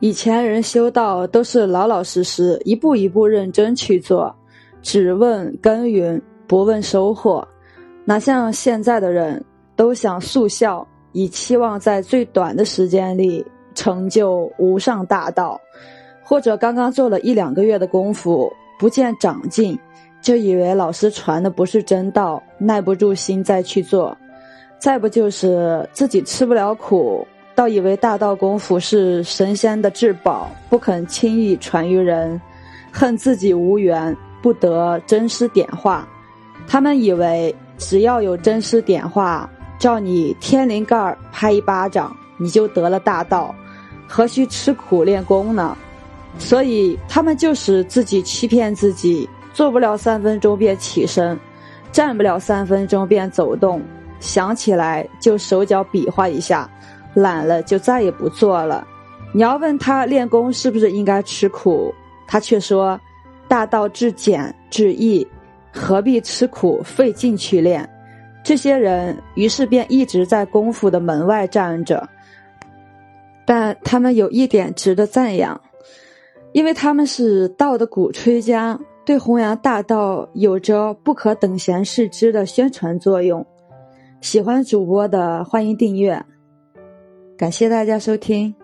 以前人修道都是老老实实，一步一步认真去做，只问耕耘，不问收获。哪像现在的人，都想速效，以期望在最短的时间里成就无上大道，或者刚刚做了一两个月的功夫，不见长进，就以为老师传的不是真道，耐不住心再去做。再不就是自己吃不了苦。倒以为大道功夫是神仙的至宝，不肯轻易传于人，恨自己无缘，不得真师点化。他们以为只要有真师点化，照你天灵盖儿拍一巴掌，你就得了大道，何须吃苦练功呢？所以他们就使自己欺骗自己，做不了三分钟便起身，站不了三分钟便走动，想起来就手脚比划一下。懒了就再也不做了。你要问他练功是不是应该吃苦，他却说：“大道至简至易，何必吃苦费劲去练？”这些人于是便一直在功夫的门外站着。但他们有一点值得赞扬，因为他们是道的鼓吹家，对弘扬大道有着不可等闲视之的宣传作用。喜欢主播的，欢迎订阅。感谢大家收听。